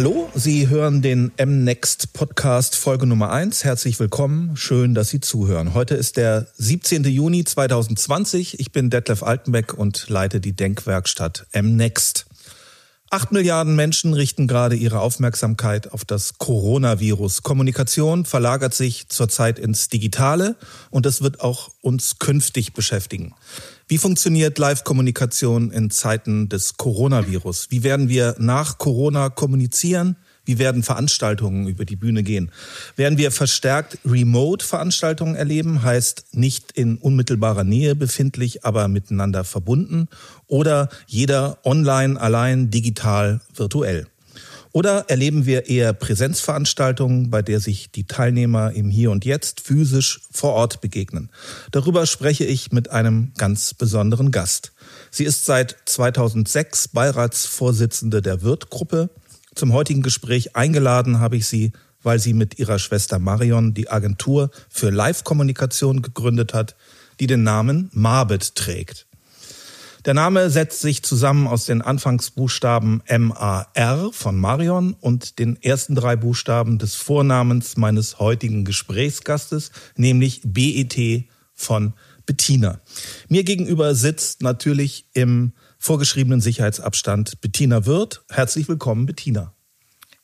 Hallo, Sie hören den M-Next Podcast Folge Nummer 1. Herzlich willkommen. Schön, dass Sie zuhören. Heute ist der 17. Juni 2020. Ich bin Detlef Altenbeck und leite die Denkwerkstatt M-Next. Acht Milliarden Menschen richten gerade ihre Aufmerksamkeit auf das Coronavirus. Kommunikation verlagert sich zurzeit ins Digitale und das wird auch uns künftig beschäftigen. Wie funktioniert Live-Kommunikation in Zeiten des Coronavirus? Wie werden wir nach Corona kommunizieren? Wie werden Veranstaltungen über die Bühne gehen? Werden wir verstärkt Remote-Veranstaltungen erleben, heißt nicht in unmittelbarer Nähe befindlich, aber miteinander verbunden? Oder jeder online, allein, digital, virtuell? Oder erleben wir eher Präsenzveranstaltungen, bei der sich die Teilnehmer im Hier und Jetzt physisch vor Ort begegnen? Darüber spreche ich mit einem ganz besonderen Gast. Sie ist seit 2006 Beiratsvorsitzende der Wirtgruppe, zum heutigen Gespräch eingeladen habe ich sie, weil sie mit ihrer Schwester Marion die Agentur für Live-Kommunikation gegründet hat, die den Namen Marbet trägt. Der Name setzt sich zusammen aus den Anfangsbuchstaben M-A-R von Marion und den ersten drei Buchstaben des Vornamens meines heutigen Gesprächsgastes, nämlich B-E-T von Bettina. Mir gegenüber sitzt natürlich im vorgeschriebenen Sicherheitsabstand Bettina Wirth. Herzlich willkommen, Bettina.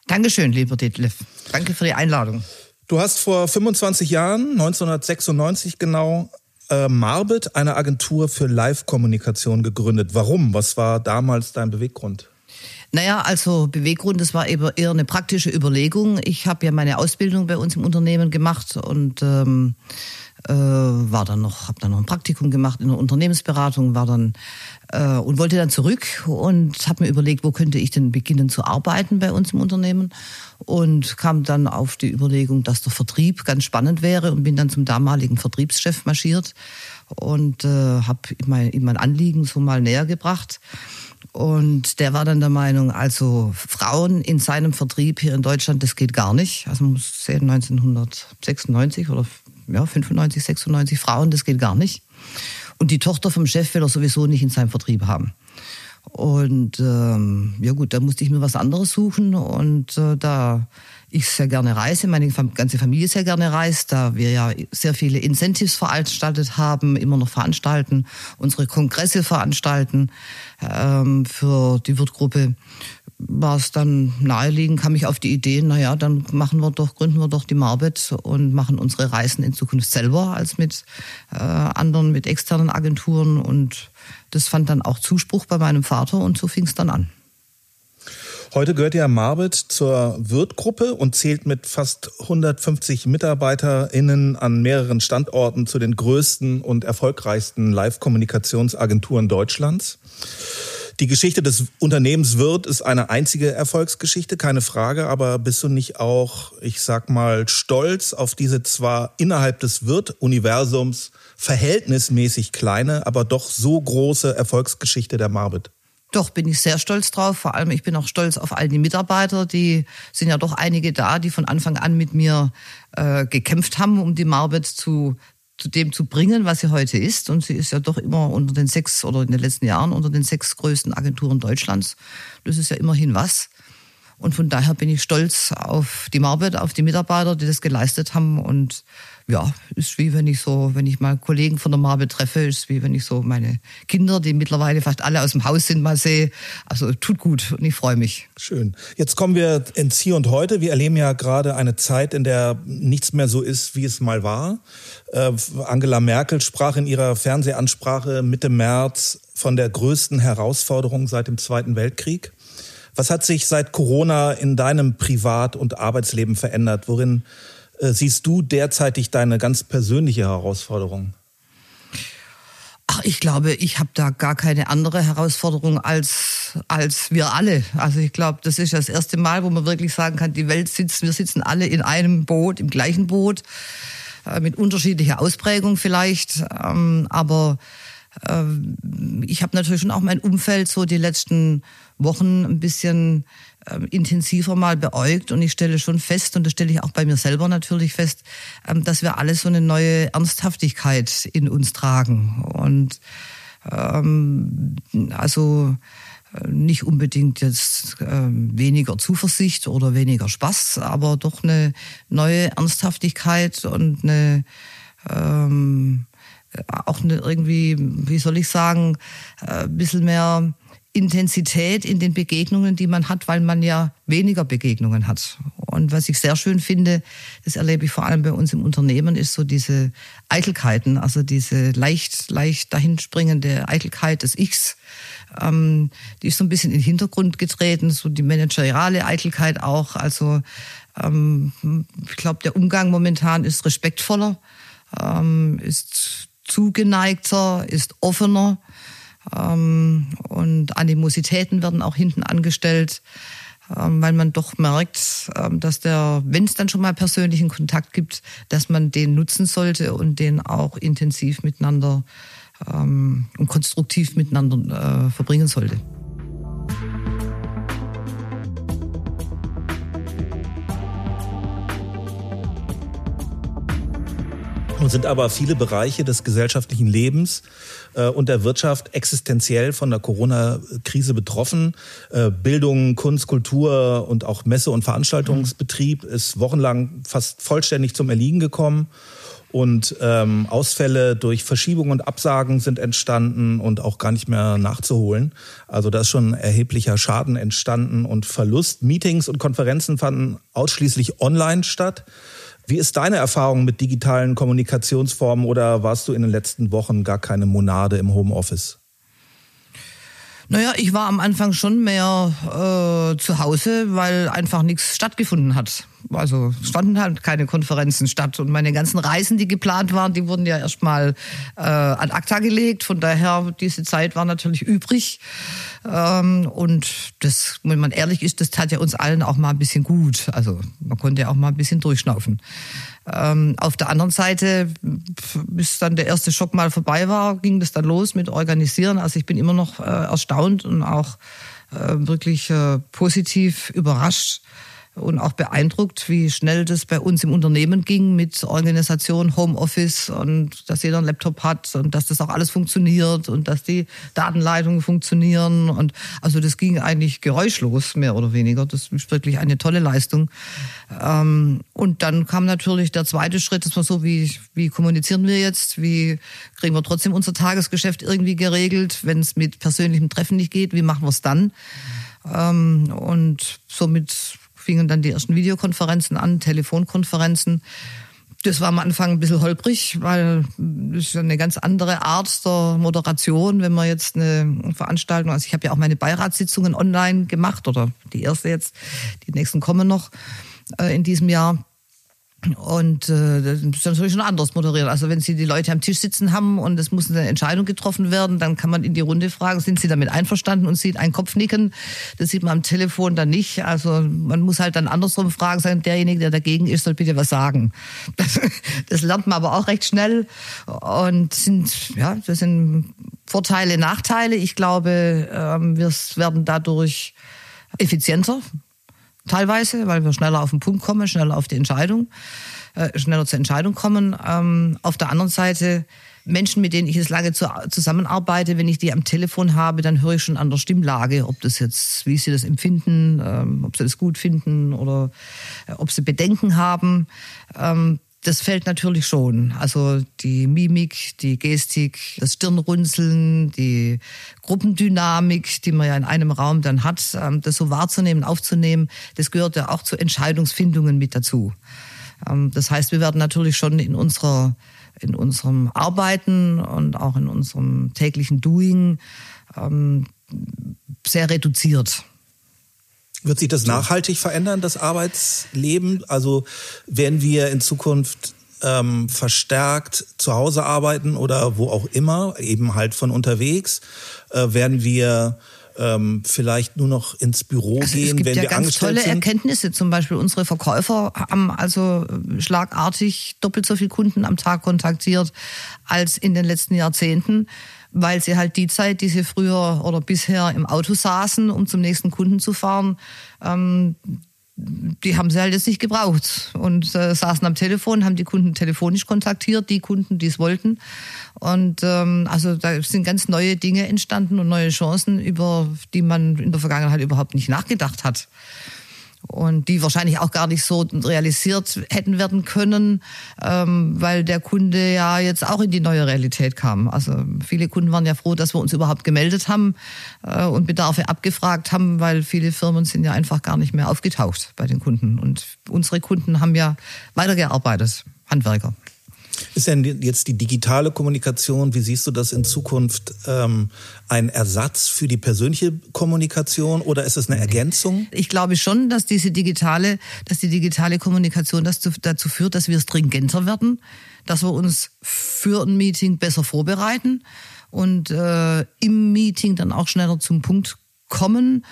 Dankeschön, lieber Detlef. Danke für die Einladung. Du hast vor 25 Jahren, 1996 genau, äh, Marbet, eine Agentur für Live-Kommunikation gegründet. Warum? Was war damals dein Beweggrund? Naja, also Beweggrund, das war eben eher eine praktische Überlegung. Ich habe ja meine Ausbildung bei uns im Unternehmen gemacht und ähm, äh, war dann noch, habe dann noch ein Praktikum gemacht in der Unternehmensberatung, war dann äh, und wollte dann zurück und habe mir überlegt, wo könnte ich denn beginnen zu arbeiten bei uns im Unternehmen und kam dann auf die Überlegung, dass der Vertrieb ganz spannend wäre und bin dann zum damaligen Vertriebschef marschiert und äh, habe ihm mein, mein Anliegen so mal näher gebracht. Und der war dann der Meinung, also Frauen in seinem Vertrieb hier in Deutschland, das geht gar nicht. Also man muss sehen, 1996 oder ja, 95, 96 Frauen, das geht gar nicht. Und die Tochter vom Chef will er sowieso nicht in seinem Vertrieb haben. Und ähm, ja gut, da musste ich mir was anderes suchen. Und äh, da ich sehr gerne reise, meine ganze Familie sehr gerne reist, da wir ja sehr viele Incentives veranstaltet haben, immer noch veranstalten, unsere Kongresse veranstalten ähm, für die Wirtgruppe, war es dann naheliegend, kam ich auf die Idee, naja, dann machen wir doch, gründen wir doch die Marbet und machen unsere Reisen in Zukunft selber als mit äh, anderen, mit externen Agenturen. Und das fand dann auch Zuspruch bei meinem Vater und so fing es dann an. Heute gehört ja Marbet zur Wirtgruppe und zählt mit fast 150 MitarbeiterInnen an mehreren Standorten zu den größten und erfolgreichsten Live-Kommunikationsagenturen Deutschlands. Die Geschichte des Unternehmens Wirt ist eine einzige Erfolgsgeschichte, keine Frage, aber bist du nicht auch, ich sag mal, stolz auf diese zwar innerhalb des Wirt-Universums verhältnismäßig kleine, aber doch so große Erfolgsgeschichte der Marbet? Doch, bin ich sehr stolz drauf. Vor allem, ich bin auch stolz auf all die Mitarbeiter. Die sind ja doch einige da, die von Anfang an mit mir äh, gekämpft haben, um die Marbet zu, zu dem zu bringen, was sie heute ist. Und sie ist ja doch immer unter den sechs oder in den letzten Jahren unter den sechs größten Agenturen Deutschlands. Das ist ja immerhin was. Und von daher bin ich stolz auf die Marbet, auf die Mitarbeiter, die das geleistet haben. Und ja, ist wie wenn ich so, wenn ich mal Kollegen von der Marbet treffe, ist wie wenn ich so meine Kinder, die mittlerweile fast alle aus dem Haus sind, mal sehe. Also tut gut und ich freue mich. Schön. Jetzt kommen wir ins Hier und Heute. Wir erleben ja gerade eine Zeit, in der nichts mehr so ist, wie es mal war. Äh, Angela Merkel sprach in ihrer Fernsehansprache Mitte März von der größten Herausforderung seit dem Zweiten Weltkrieg. Was hat sich seit Corona in deinem Privat- und Arbeitsleben verändert? Worin äh, siehst du derzeitig deine ganz persönliche Herausforderung? Ach, ich glaube, ich habe da gar keine andere Herausforderung als, als wir alle. Also ich glaube, das ist das erste Mal, wo man wirklich sagen kann, die Welt sitzt, wir sitzen alle in einem Boot, im gleichen Boot, äh, mit unterschiedlicher Ausprägung vielleicht. Ähm, aber ich habe natürlich schon auch mein Umfeld so die letzten Wochen ein bisschen äh, intensiver mal beäugt und ich stelle schon fest, und das stelle ich auch bei mir selber natürlich fest, ähm, dass wir alle so eine neue Ernsthaftigkeit in uns tragen. Und ähm, also äh, nicht unbedingt jetzt äh, weniger Zuversicht oder weniger Spaß, aber doch eine neue Ernsthaftigkeit und eine ähm, auch irgendwie, wie soll ich sagen, äh, ein bisschen mehr Intensität in den Begegnungen, die man hat, weil man ja weniger Begegnungen hat. Und was ich sehr schön finde, das erlebe ich vor allem bei uns im Unternehmen, ist so diese Eitelkeiten, also diese leicht, leicht dahinspringende Eitelkeit des Ichs. Ähm, die ist so ein bisschen in den Hintergrund getreten, so die manageriale Eitelkeit auch. Also ähm, ich glaube, der Umgang momentan ist respektvoller, ähm, ist zugeneigter, ist offener ähm, und Animositäten werden auch hinten angestellt, ähm, weil man doch merkt, ähm, dass der, wenn es dann schon mal persönlichen Kontakt gibt, dass man den nutzen sollte und den auch intensiv miteinander und konstruktiv miteinander äh, verbringen sollte. Nun sind aber viele Bereiche des gesellschaftlichen Lebens äh, und der Wirtschaft existenziell von der Corona-Krise betroffen. Äh, Bildung, Kunst, Kultur und auch Messe- und Veranstaltungsbetrieb ist wochenlang fast vollständig zum Erliegen gekommen. Und ähm, Ausfälle durch Verschiebungen und Absagen sind entstanden und auch gar nicht mehr nachzuholen. Also da ist schon erheblicher Schaden entstanden und Verlust. Meetings und Konferenzen fanden ausschließlich online statt. Wie ist deine Erfahrung mit digitalen Kommunikationsformen oder warst du in den letzten Wochen gar keine Monade im Homeoffice? Naja, ich war am Anfang schon mehr äh, zu Hause, weil einfach nichts stattgefunden hat. Also standen halt keine Konferenzen statt. Und meine ganzen Reisen, die geplant waren, die wurden ja erstmal äh, ad acta gelegt. Von daher, diese Zeit war natürlich übrig. Ähm, und das, wenn man ehrlich ist, das tat ja uns allen auch mal ein bisschen gut. Also man konnte ja auch mal ein bisschen durchschnaufen. Ähm, auf der anderen Seite, bis dann der erste Schock mal vorbei war, ging das dann los mit Organisieren. Also ich bin immer noch äh, erstaunt und auch äh, wirklich äh, positiv überrascht, und auch beeindruckt, wie schnell das bei uns im Unternehmen ging mit Organisation, Homeoffice und dass jeder einen Laptop hat und dass das auch alles funktioniert und dass die Datenleitungen funktionieren und also das ging eigentlich geräuschlos mehr oder weniger. Das ist wirklich eine tolle Leistung. Ähm, und dann kam natürlich der zweite Schritt, das war so, wie, wie kommunizieren wir jetzt, wie kriegen wir trotzdem unser Tagesgeschäft irgendwie geregelt, wenn es mit persönlichem Treffen nicht geht, wie machen wir es dann? Ähm, und somit fingen dann die ersten Videokonferenzen an, Telefonkonferenzen. Das war am Anfang ein bisschen holprig, weil das ist eine ganz andere Art der Moderation, wenn man jetzt eine Veranstaltung, also ich habe ja auch meine Beiratssitzungen online gemacht oder die erste jetzt, die nächsten kommen noch äh, in diesem Jahr. Und äh, das ist natürlich schon anders moderiert. Also wenn Sie die Leute am Tisch sitzen haben und es muss eine Entscheidung getroffen werden, dann kann man in die Runde fragen, sind Sie damit einverstanden und sieht einen Kopf nicken. Das sieht man am Telefon dann nicht. Also man muss halt dann andersrum fragen, sagen, derjenige, der dagegen ist, soll bitte was sagen. Das, das lernt man aber auch recht schnell. Und sind, ja, das sind Vorteile, Nachteile. Ich glaube, ähm, wir werden dadurch effizienter, teilweise, weil wir schneller auf den Punkt kommen, schneller auf die Entscheidung, äh, schneller zur Entscheidung kommen. Ähm, auf der anderen Seite Menschen, mit denen ich jetzt lange zu, zusammenarbeite, wenn ich die am Telefon habe, dann höre ich schon an der Stimmlage, ob das jetzt, wie sie das empfinden, ähm, ob sie das gut finden oder äh, ob sie Bedenken haben. Ähm, das fällt natürlich schon. Also die Mimik, die Gestik, das Stirnrunzeln, die Gruppendynamik, die man ja in einem Raum dann hat, ähm, das so wahrzunehmen, aufzunehmen, das gehört ja auch zu Entscheidungsfindungen mit dazu. Ähm, das heißt, wir werden natürlich schon in unserer in unserem Arbeiten und auch in unserem täglichen Doing ähm, sehr reduziert. Wird sich das nachhaltig verändern, das Arbeitsleben? Also werden wir in Zukunft ähm, verstärkt zu Hause arbeiten oder wo auch immer, eben halt von unterwegs? Äh, werden wir ähm, vielleicht nur noch ins Büro also gehen, wenn ja wir ganz angestellt tolle sind? Erkenntnisse. Zum Beispiel unsere Verkäufer haben also schlagartig doppelt so viele Kunden am Tag kontaktiert als in den letzten Jahrzehnten weil sie halt die Zeit, die sie früher oder bisher im Auto saßen, um zum nächsten Kunden zu fahren, ähm, die haben sie halt jetzt nicht gebraucht und äh, saßen am Telefon, haben die Kunden telefonisch kontaktiert, die Kunden, die es wollten. Und ähm, also da sind ganz neue Dinge entstanden und neue Chancen, über die man in der Vergangenheit überhaupt nicht nachgedacht hat und die wahrscheinlich auch gar nicht so realisiert hätten werden können, ähm, weil der Kunde ja jetzt auch in die neue Realität kam. Also viele Kunden waren ja froh, dass wir uns überhaupt gemeldet haben äh, und Bedarfe abgefragt haben, weil viele Firmen sind ja einfach gar nicht mehr aufgetaucht bei den Kunden. Und unsere Kunden haben ja weitergearbeitet, Handwerker. Ist denn jetzt die digitale Kommunikation, wie siehst du das in Zukunft, ähm, ein Ersatz für die persönliche Kommunikation oder ist es eine Ergänzung? Ich glaube schon, dass diese digitale, dass die digitale Kommunikation dazu, dazu führt, dass wir stringenter werden, dass wir uns für ein Meeting besser vorbereiten und äh, im Meeting dann auch schneller zum Punkt kommen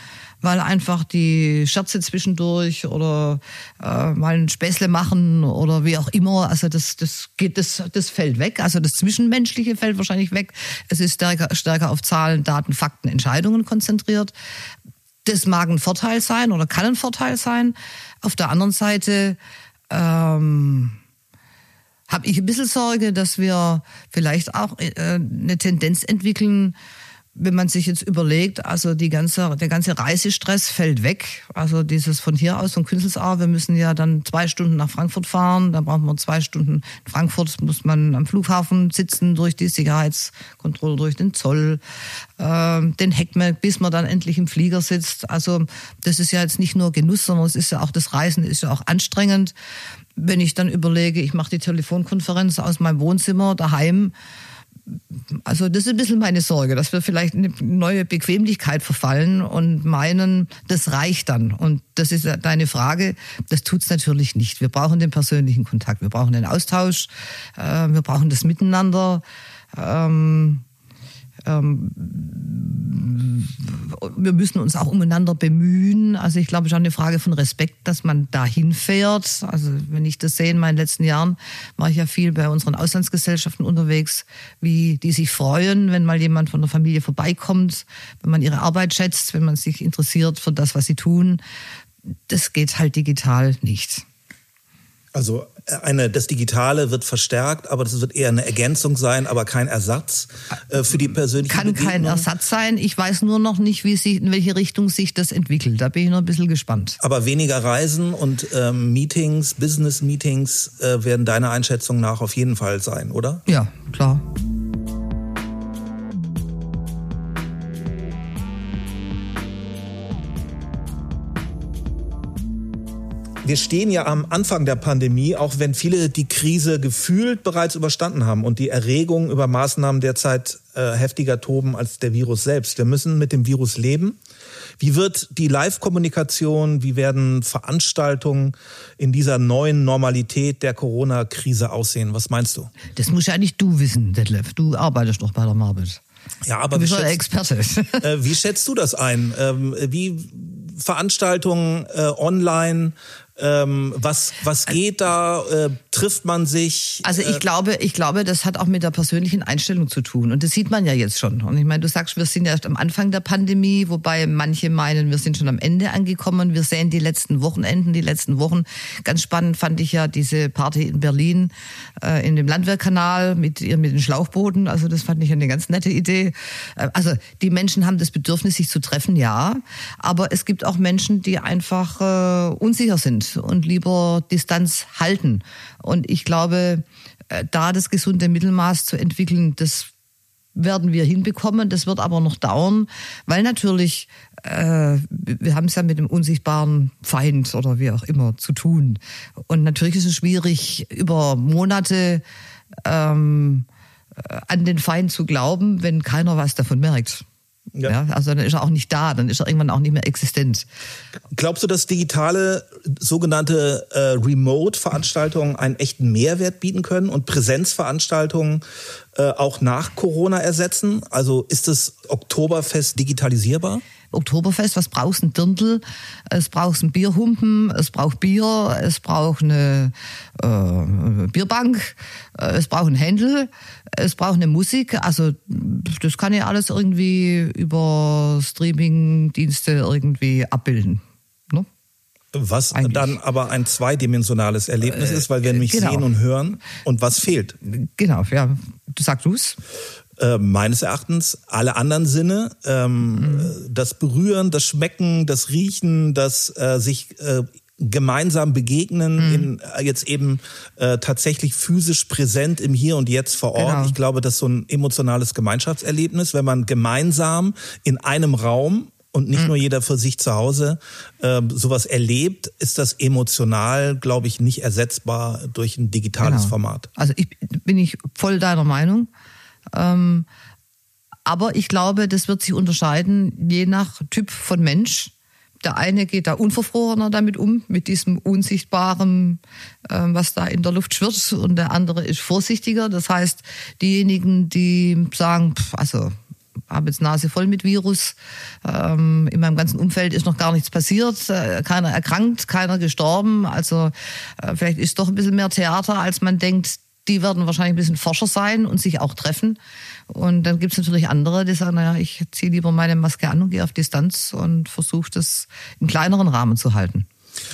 weil einfach die Scherze zwischendurch oder äh, mal ein Späßle machen oder wie auch immer, also das, das geht, das, das fällt weg. Also das Zwischenmenschliche fällt wahrscheinlich weg. Es ist stärker, stärker auf Zahlen, Daten, Fakten, Entscheidungen konzentriert. Das mag ein Vorteil sein oder kann ein Vorteil sein. Auf der anderen Seite ähm, habe ich ein bisschen Sorge, dass wir vielleicht auch äh, eine Tendenz entwickeln, wenn man sich jetzt überlegt, also die ganze, der ganze Reisestress fällt weg. Also dieses von hier aus, von Künzelsau, wir müssen ja dann zwei Stunden nach Frankfurt fahren, dann brauchen wir zwei Stunden. In Frankfurt muss man am Flughafen sitzen, durch die Sicherheitskontrolle, durch den Zoll, äh, den Heckmerk, bis man dann endlich im Flieger sitzt. Also das ist ja jetzt nicht nur Genuss, sondern es ist ja auch das Reisen ist ja auch anstrengend. Wenn ich dann überlege, ich mache die Telefonkonferenz aus meinem Wohnzimmer daheim, also das ist ein bisschen meine Sorge, dass wir vielleicht eine neue Bequemlichkeit verfallen und meinen, das reicht dann. Und das ist deine Frage. Das tut's natürlich nicht. Wir brauchen den persönlichen Kontakt, wir brauchen den Austausch, äh, wir brauchen das Miteinander. Ähm, ähm, wir müssen uns auch umeinander bemühen. Also ich glaube, es ist auch eine Frage von Respekt, dass man dahin fährt. Also wenn ich das sehe, in meinen letzten Jahren war ich ja viel bei unseren Auslandsgesellschaften unterwegs, wie die sich freuen, wenn mal jemand von der Familie vorbeikommt, wenn man ihre Arbeit schätzt, wenn man sich interessiert für das, was sie tun. Das geht halt digital nicht. Also eine, das Digitale wird verstärkt, aber das wird eher eine Ergänzung sein, aber kein Ersatz äh, für die persönliche Kann Begegnung. kein Ersatz sein. Ich weiß nur noch nicht, wie sich, in welche Richtung sich das entwickelt. Da bin ich noch ein bisschen gespannt. Aber weniger Reisen und ähm, Meetings, Business-Meetings äh, werden deiner Einschätzung nach auf jeden Fall sein, oder? Ja, klar. Wir stehen ja am Anfang der Pandemie, auch wenn viele die Krise gefühlt bereits überstanden haben und die Erregung über Maßnahmen derzeit äh, heftiger toben als der Virus selbst. Wir müssen mit dem Virus leben. Wie wird die Live-Kommunikation, wie werden Veranstaltungen in dieser neuen Normalität der Corona-Krise aussehen? Was meinst du? Das musst ja eigentlich du wissen, Detlef. Du arbeitest doch bei der Marbet. Ja, aber du wie schätzt, Experte. äh, wie schätzt du das ein? Ähm, wie Veranstaltungen äh, online, ähm, was, was geht da? Äh, trifft man sich? Also ich äh, glaube, ich glaube, das hat auch mit der persönlichen Einstellung zu tun. Und das sieht man ja jetzt schon. Und ich meine, du sagst, wir sind erst am Anfang der Pandemie, wobei manche meinen, wir sind schon am Ende angekommen. Wir sehen die letzten Wochenenden, die letzten Wochen. Ganz spannend fand ich ja diese Party in Berlin äh, in dem Landwehrkanal mit ihr mit den Schlauchbooten. Also das fand ich eine ganz nette Idee. Äh, also die Menschen haben das Bedürfnis, sich zu treffen, ja. Aber es gibt auch Menschen, die einfach äh, unsicher sind und lieber Distanz halten. Und ich glaube, äh, da das gesunde Mittelmaß zu entwickeln, das werden wir hinbekommen. Das wird aber noch dauern, weil natürlich äh, wir haben es ja mit dem unsichtbaren Feind oder wie auch immer zu tun. Und natürlich ist es schwierig, über Monate ähm, äh, an den Feind zu glauben, wenn keiner was davon merkt. Ja. ja. also dann ist er auch nicht da, dann ist er irgendwann auch nicht mehr existent. Glaubst du, dass digitale sogenannte äh, Remote-Veranstaltungen einen echten Mehrwert bieten können und Präsenzveranstaltungen äh, auch nach Corona ersetzen? Also ist das Oktoberfest digitalisierbar? Oktoberfest, was brauchst du? Ein Dirndl, es braucht ein Bierhumpen, es braucht Bier, es braucht eine äh, Bierbank, äh, es braucht ein Händel, es braucht eine Musik. Also das kann ich alles irgendwie über Streaming-Dienste irgendwie abbilden. Ne? Was Eigentlich. dann aber ein zweidimensionales Erlebnis äh, ist, weil wir nämlich genau. sehen und hören. Und was fehlt? Genau, ja. Du sagst du's. Äh, meines Erachtens alle anderen Sinne, ähm, mhm. das Berühren, das Schmecken, das Riechen, das äh, sich äh, gemeinsam begegnen, mhm. in, äh, jetzt eben äh, tatsächlich physisch präsent im Hier und Jetzt vor Ort. Genau. Ich glaube, das ist so ein emotionales Gemeinschaftserlebnis, wenn man gemeinsam in einem Raum und nicht mhm. nur jeder für sich zu Hause äh, sowas erlebt, ist das emotional, glaube ich, nicht ersetzbar durch ein digitales genau. Format. Also ich bin ich voll deiner Meinung. Ähm, aber ich glaube, das wird sich unterscheiden je nach Typ von Mensch. Der eine geht da unverfrorener damit um, mit diesem Unsichtbaren, äh, was da in der Luft schwirrt, und der andere ist vorsichtiger. Das heißt, diejenigen, die sagen, pff, also habe jetzt Nase voll mit Virus. Ähm, in meinem ganzen Umfeld ist noch gar nichts passiert, äh, keiner erkrankt, keiner gestorben. Also äh, vielleicht ist doch ein bisschen mehr Theater, als man denkt. Die werden wahrscheinlich ein bisschen forscher sein und sich auch treffen. Und dann gibt es natürlich andere, die sagen, naja, ich ziehe lieber meine Maske an und gehe auf Distanz und versuche das in kleineren Rahmen zu halten.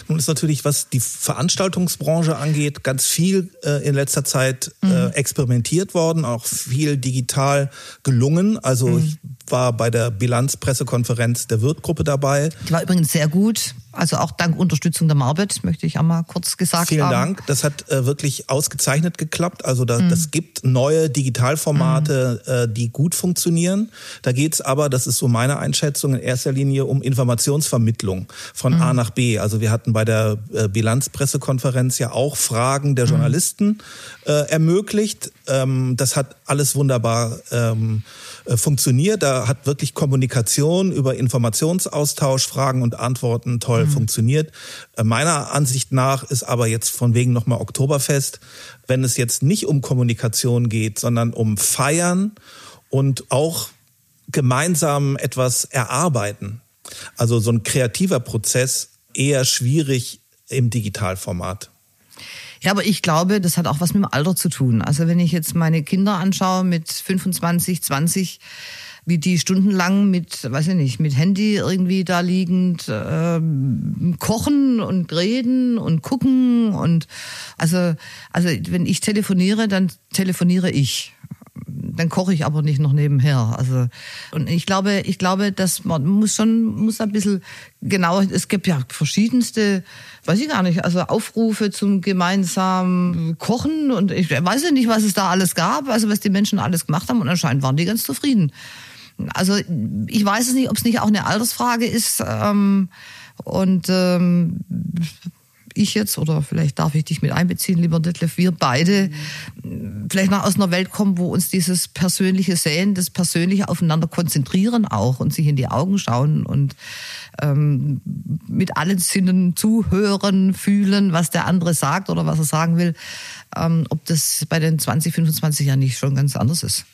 Nun ist natürlich, was die Veranstaltungsbranche angeht, ganz viel äh, in letzter Zeit äh, mhm. experimentiert worden, auch viel digital gelungen. Also mhm. War bei der Bilanzpressekonferenz der Wirtgruppe dabei. Die war übrigens sehr gut. Also auch dank Unterstützung der Marbet, möchte ich einmal kurz gesagt Vielen haben. Vielen Dank. Das hat äh, wirklich ausgezeichnet geklappt. Also da, mhm. das gibt neue Digitalformate, mhm. äh, die gut funktionieren. Da geht's aber, das ist so meine Einschätzung, in erster Linie um Informationsvermittlung von mhm. A nach B. Also wir hatten bei der äh, Bilanzpressekonferenz ja auch Fragen der mhm. Journalisten äh, ermöglicht. Ähm, das hat alles wunderbar ähm, äh, funktioniert. Da hat wirklich Kommunikation über Informationsaustausch, Fragen und Antworten toll mhm. funktioniert. Äh, meiner Ansicht nach ist aber jetzt von wegen nochmal Oktoberfest, wenn es jetzt nicht um Kommunikation geht, sondern um Feiern und auch gemeinsam etwas erarbeiten. Also so ein kreativer Prozess eher schwierig im Digitalformat. Ja, aber ich glaube, das hat auch was mit dem Alter zu tun. Also wenn ich jetzt meine Kinder anschaue mit 25, 20, wie die stundenlang mit, weiß ich nicht, mit Handy irgendwie da liegend äh, kochen und reden und gucken und also also wenn ich telefoniere, dann telefoniere ich dann koche ich aber nicht noch nebenher. Also und ich glaube, ich glaube, dass man muss schon muss ein bisschen genau. Es gibt ja verschiedenste, weiß ich gar nicht, also Aufrufe zum gemeinsamen Kochen und ich weiß ja nicht, was es da alles gab, also was die Menschen alles gemacht haben und anscheinend waren die ganz zufrieden. Also ich weiß es nicht, ob es nicht auch eine Altersfrage ist. Ähm, und ähm, ich jetzt, oder vielleicht darf ich dich mit einbeziehen, lieber Detlef, wir beide mhm. vielleicht mal aus einer Welt kommen, wo uns dieses persönliche Sehen, das persönliche Aufeinander konzentrieren auch und sich in die Augen schauen und ähm, mit allen Sinnen zuhören, fühlen, was der andere sagt oder was er sagen will, ähm, ob das bei den 20, 25 Jahren nicht schon ganz anders ist.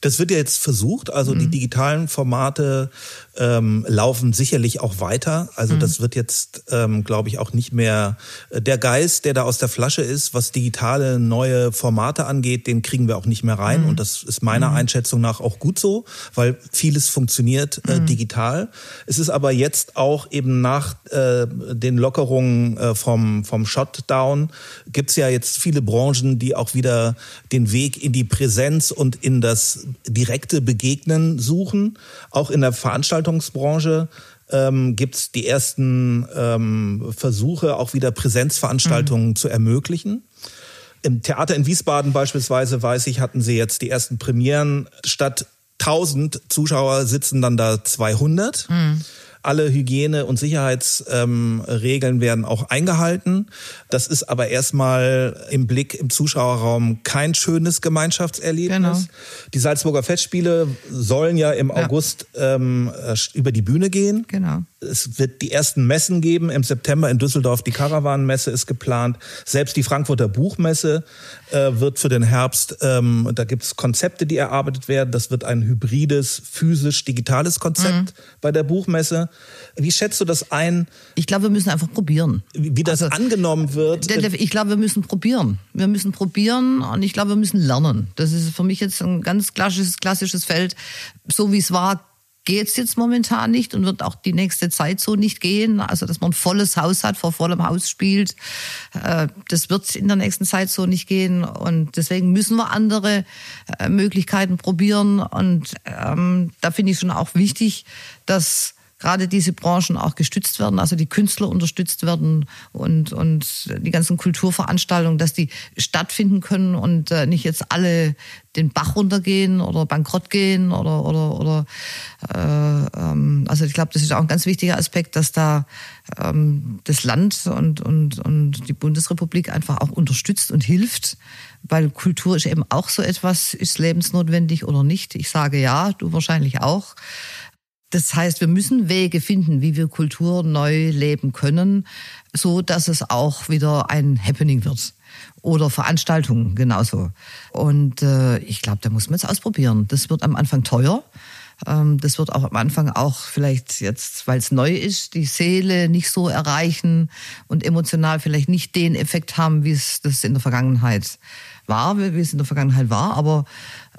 Das wird ja jetzt versucht, also mhm. die digitalen Formate ähm, laufen sicherlich auch weiter. Also mhm. das wird jetzt, ähm, glaube ich, auch nicht mehr äh, der Geist, der da aus der Flasche ist, was digitale neue Formate angeht, den kriegen wir auch nicht mehr rein. Mhm. Und das ist meiner mhm. Einschätzung nach auch gut so, weil vieles funktioniert äh, mhm. digital. Es ist aber jetzt auch eben nach äh, den Lockerungen äh, vom, vom Shutdown gibt's ja jetzt viele Branchen, die auch wieder den Weg in die Präsenz und in das direkte Begegnen suchen, auch in der Veranstaltung Veranstaltungsbranche ähm, gibt es die ersten ähm, Versuche, auch wieder Präsenzveranstaltungen mhm. zu ermöglichen. Im Theater in Wiesbaden beispielsweise, weiß ich, hatten sie jetzt die ersten Premieren. Statt 1000 Zuschauer sitzen dann da 200. Mhm. Alle Hygiene- und Sicherheitsregeln ähm, werden auch eingehalten. Das ist aber erstmal im Blick im Zuschauerraum kein schönes Gemeinschaftserlebnis. Genau. Die Salzburger Festspiele sollen ja im ja. August ähm, äh, über die Bühne gehen. Genau. Es wird die ersten Messen geben. Im September in Düsseldorf die Karawanenmesse ist geplant. Selbst die Frankfurter Buchmesse äh, wird für den Herbst, ähm, da gibt es Konzepte, die erarbeitet werden. Das wird ein hybrides, physisch-digitales Konzept mhm. bei der Buchmesse. Wie schätzt du das ein? Ich glaube, wir müssen einfach probieren. Wie, wie das also, angenommen wird? Ich glaube, wir müssen probieren. Wir müssen probieren und ich glaube, wir müssen lernen. Das ist für mich jetzt ein ganz klassisches, klassisches Feld. So wie es war, geht jetzt momentan nicht und wird auch die nächste Zeit so nicht gehen. Also, dass man ein volles Haus hat, vor vollem Haus spielt, äh, das wird in der nächsten Zeit so nicht gehen. Und deswegen müssen wir andere äh, Möglichkeiten probieren. Und ähm, da finde ich schon auch wichtig, dass gerade diese Branchen auch gestützt werden, also die Künstler unterstützt werden und, und die ganzen Kulturveranstaltungen, dass die stattfinden können und äh, nicht jetzt alle den Bach runtergehen oder bankrott gehen oder oder oder äh, ähm, also ich glaube, das ist auch ein ganz wichtiger Aspekt, dass da ähm, das Land und und und die Bundesrepublik einfach auch unterstützt und hilft, weil Kultur ist eben auch so etwas, ist lebensnotwendig oder nicht. Ich sage ja, du wahrscheinlich auch. Das heißt, wir müssen Wege finden, wie wir Kultur neu leben können, so dass es auch wieder ein Happening wird. Oder Veranstaltungen genauso. Und äh, ich glaube, da muss man es ausprobieren. Das wird am Anfang teuer. Ähm, das wird auch am Anfang auch vielleicht jetzt, weil es neu ist, die Seele nicht so erreichen und emotional vielleicht nicht den Effekt haben, wie es das in der Vergangenheit war, wie es in der Vergangenheit war. Aber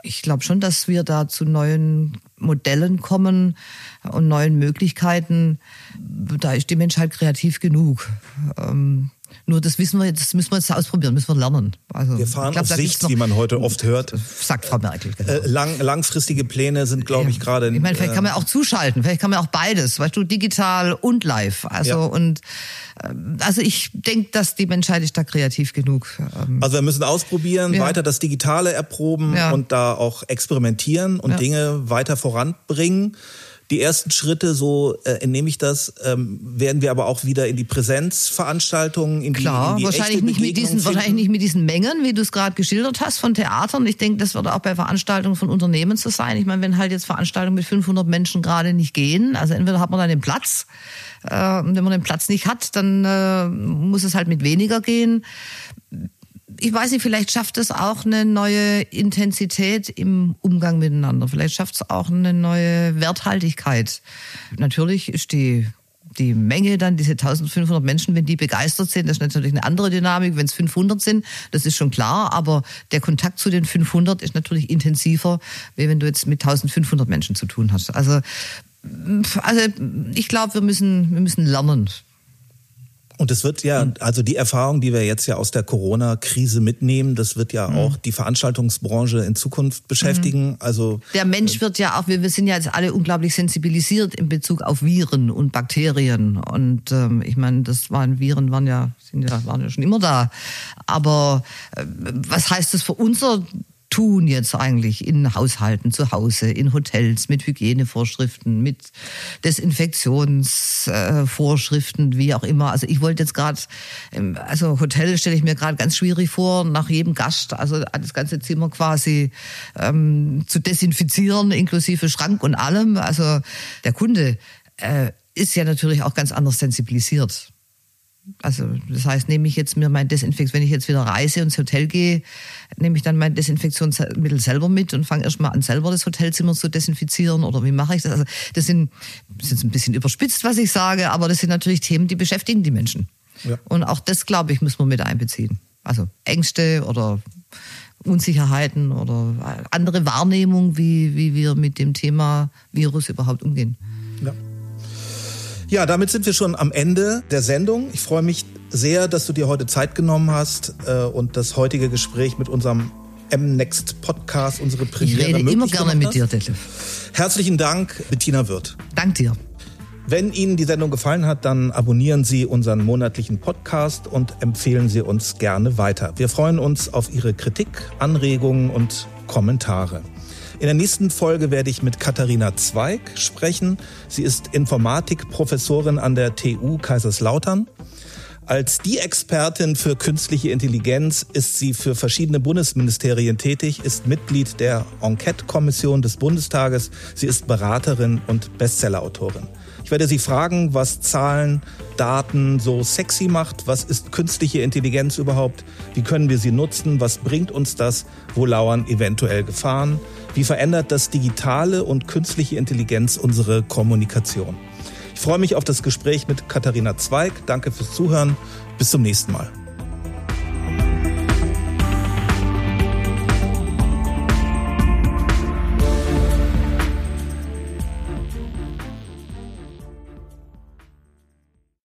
ich glaube schon, dass wir da zu neuen Modellen kommen und neuen Möglichkeiten. Da ist die Menschheit kreativ genug. Ähm, nur das wissen wir jetzt, das müssen wir jetzt ausprobieren, müssen wir lernen. Also, wir fahren glaub, auf Sicht, wie man heute oft hört. Sagt Frau Merkel. Genau. Äh, lang, langfristige Pläne sind, glaube ich, gerade. Ich meine, vielleicht kann man auch zuschalten, vielleicht kann man auch beides, weißt du, digital und live. Also ja. und äh, also ich denke, dass die Menschheit ist da kreativ genug. Ähm. Also wir müssen ausprobieren, ja. weiter das Digitale erproben ja. und da auch experimentieren und Dinge weiter voranbringen. Die ersten Schritte, so äh, entnehme ich das, ähm, werden wir aber auch wieder in die Präsenzveranstaltungen, in die, Klar, in die wahrscheinlich nicht mit diesen, finden. wahrscheinlich nicht mit diesen Mengen, wie du es gerade geschildert hast von Theatern. Ich denke, das wird auch bei Veranstaltungen von Unternehmen so sein. Ich meine, wenn halt jetzt Veranstaltungen mit 500 Menschen gerade nicht gehen, also entweder hat man dann den Platz, äh, und wenn man den Platz nicht hat, dann äh, muss es halt mit weniger gehen ich weiß nicht, vielleicht schafft es auch eine neue Intensität im Umgang miteinander. Vielleicht schafft es auch eine neue Werthaltigkeit. Natürlich ist die die Menge dann, diese 1500 Menschen, wenn die begeistert sind, das ist natürlich eine andere Dynamik. Wenn es 500 sind, das ist schon klar, aber der Kontakt zu den 500 ist natürlich intensiver, wie wenn du jetzt mit 1500 Menschen zu tun hast. Also, also ich glaube, wir müssen, wir müssen lernen. Und es wird ja, also die Erfahrung, die wir jetzt ja aus der Corona-Krise mitnehmen, das wird ja mhm. auch die Veranstaltungsbranche in Zukunft beschäftigen. Mhm. Also der Mensch äh, wird ja auch, wir, wir sind ja jetzt alle unglaublich sensibilisiert in Bezug auf Viren und Bakterien. Und ähm, ich meine, das waren Viren waren ja, sind ja, waren ja schon immer da. Aber äh, was heißt das für unser tun jetzt eigentlich in Haushalten, zu Hause, in Hotels mit Hygienevorschriften, mit Desinfektionsvorschriften, wie auch immer. Also ich wollte jetzt gerade, also Hotel stelle ich mir gerade ganz schwierig vor, nach jedem Gast, also das ganze Zimmer quasi ähm, zu desinfizieren, inklusive Schrank und allem. Also der Kunde äh, ist ja natürlich auch ganz anders sensibilisiert. Also das heißt, nehme ich jetzt mir mein Desinfektion, wenn ich jetzt wieder reise und ins Hotel gehe, nehme ich dann mein Desinfektionsmittel selber mit und fange erstmal an, selber das Hotelzimmer zu desinfizieren oder wie mache ich das? Also das sind, das ist jetzt ein bisschen überspitzt, was ich sage, aber das sind natürlich Themen, die beschäftigen die Menschen. Ja. Und auch das, glaube ich, muss man mit einbeziehen. Also Ängste oder Unsicherheiten oder andere Wahrnehmung, wie, wie wir mit dem Thema Virus überhaupt umgehen. Ja. Damit sind wir schon am Ende der Sendung. Ich freue mich sehr, dass du dir heute Zeit genommen hast äh, und das heutige Gespräch mit unserem M-Next Podcast, unsere Premiere. Ich rede immer gerne mit dir, Detlef. Herzlichen Dank, Bettina Wirth. Dank dir. Wenn Ihnen die Sendung gefallen hat, dann abonnieren Sie unseren monatlichen Podcast und empfehlen Sie uns gerne weiter. Wir freuen uns auf Ihre Kritik, Anregungen und Kommentare. In der nächsten Folge werde ich mit Katharina Zweig sprechen. Sie ist Informatikprofessorin an der TU Kaiserslautern. Als die Expertin für künstliche Intelligenz ist sie für verschiedene Bundesministerien tätig, ist Mitglied der Enquete-Kommission des Bundestages. Sie ist Beraterin und Bestsellerautorin. Ich werde Sie fragen, was Zahlen, Daten so sexy macht. Was ist künstliche Intelligenz überhaupt? Wie können wir sie nutzen? Was bringt uns das? Wo lauern eventuell Gefahren? Wie verändert das digitale und künstliche Intelligenz unsere Kommunikation? Ich freue mich auf das Gespräch mit Katharina Zweig. Danke fürs Zuhören. Bis zum nächsten Mal.